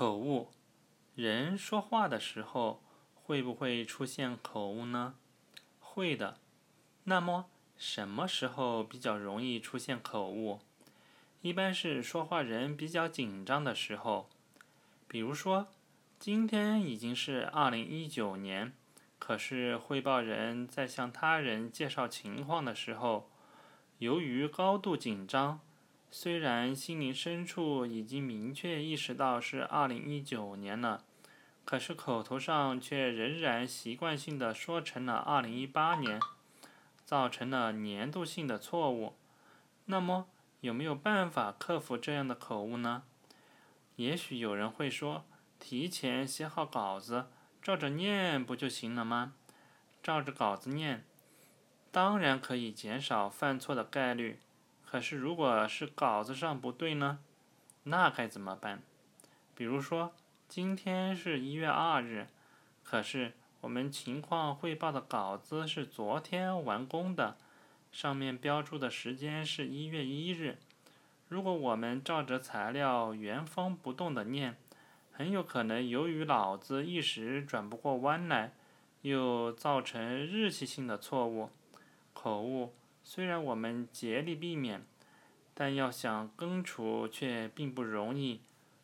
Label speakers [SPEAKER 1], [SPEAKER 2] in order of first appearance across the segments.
[SPEAKER 1] 口误，人说话的时候会不会出现口误呢？会的。那么什么时候比较容易出现口误？一般是说话人比较紧张的时候。比如说，今天已经是二零一九年，可是汇报人在向他人介绍情况的时候，由于高度紧张。虽然心灵深处已经明确意识到是二零一九年了，可是口头上却仍然习惯性的说成了二零一八年，造成了年度性的错误。那么有没有办法克服这样的口误呢？也许有人会说，提前写好稿子，照着念不就行了吗？照着稿子念，当然可以减少犯错的概率。可是，如果是稿子上不对呢？那该怎么办？比如说，今天是一月二日，可是我们情况汇报的稿子是昨天完工的，上面标注的时间是一月一日。如果我们照着材料原封不动的念，很有可能由于脑子一时转不过弯来，又造成日期性的错误、口误。虽然我们竭力避免，但要想根除却并不容易。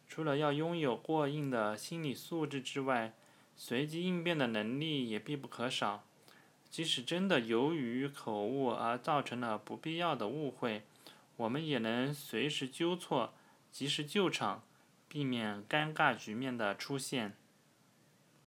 [SPEAKER 1] 除了要拥有过硬的心理素质之外，随机应变的能力也必不可少。即使真的由于口误而造成了不必要的误会，我们也能随时纠错，及时救场，避免尴尬局面的出现。